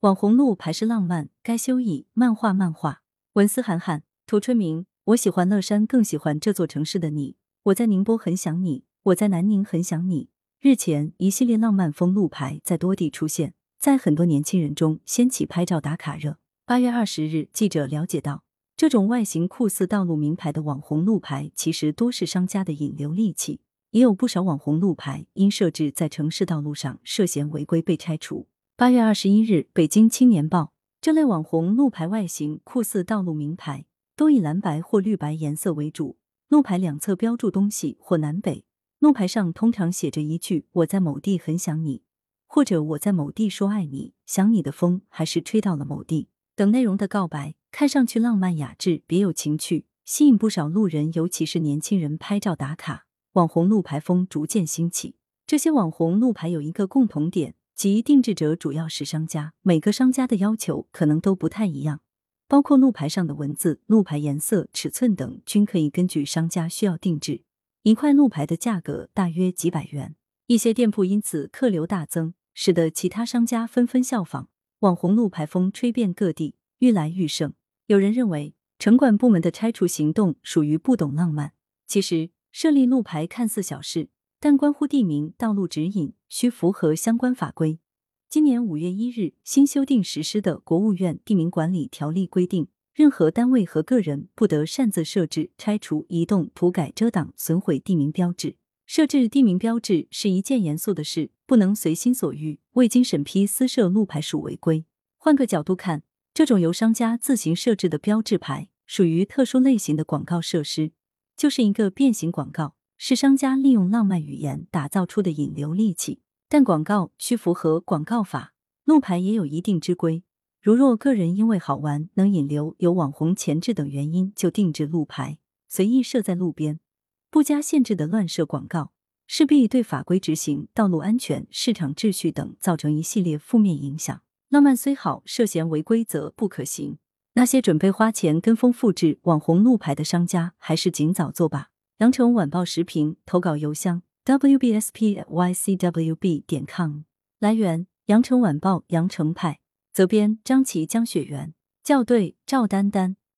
网红路牌是浪漫，该休矣。漫画漫画，文思涵涵，涂春明。我喜欢乐山，更喜欢这座城市的你。我在宁波很想你，我在南宁很想你。日前，一系列浪漫风路牌在多地出现，在很多年轻人中掀起拍照打卡热。八月二十日，记者了解到，这种外形酷似道路名牌的网红路牌，其实多是商家的引流利器。也有不少网红路牌因设置在城市道路上涉嫌违规被拆除。八月二十一日，《北京青年报》这类网红路牌外形酷似道路名牌，多以蓝白或绿白颜色为主，路牌两侧标注东西或南北，路牌上通常写着一句“我在某地很想你”或者“我在某地说爱你，想你的风还是吹到了某地”等内容的告白，看上去浪漫雅致，别有情趣，吸引不少路人，尤其是年轻人拍照打卡。网红路牌风逐渐兴起，这些网红路牌有一个共同点，即定制者主要是商家，每个商家的要求可能都不太一样，包括路牌上的文字、路牌颜色、尺寸等，均可以根据商家需要定制。一块路牌的价格大约几百元，一些店铺因此客流大增，使得其他商家纷纷效仿，网红路牌风吹遍各地，愈来愈盛。有人认为，城管部门的拆除行动属于不懂浪漫，其实。设立路牌看似小事，但关乎地名、道路指引，需符合相关法规。今年五月一日新修订实施的《国务院地名管理条例》规定，任何单位和个人不得擅自设置、拆除、移动、涂改、遮挡、损毁地名标志。设置地名标志是一件严肃的事，不能随心所欲、未经审批私设路牌属违规。换个角度看，这种由商家自行设置的标志牌，属于特殊类型的广告设施。就是一个变形广告，是商家利用浪漫语言打造出的引流利器。但广告需符合广告法，路牌也有一定之规。如若个人因为好玩、能引流、有网红潜质等原因就定制路牌，随意设在路边，不加限制的乱设广告，势必对法规执行、道路安全、市场秩序等造成一系列负面影响。浪漫虽好，涉嫌违规则不可行。那些准备花钱跟风复制网红路牌的商家，还是尽早做吧。羊城晚报时评投稿邮箱：wbspycwb 点 com。来源：羊城晚报羊城派。责编：张琪、江雪源。校对：赵丹丹。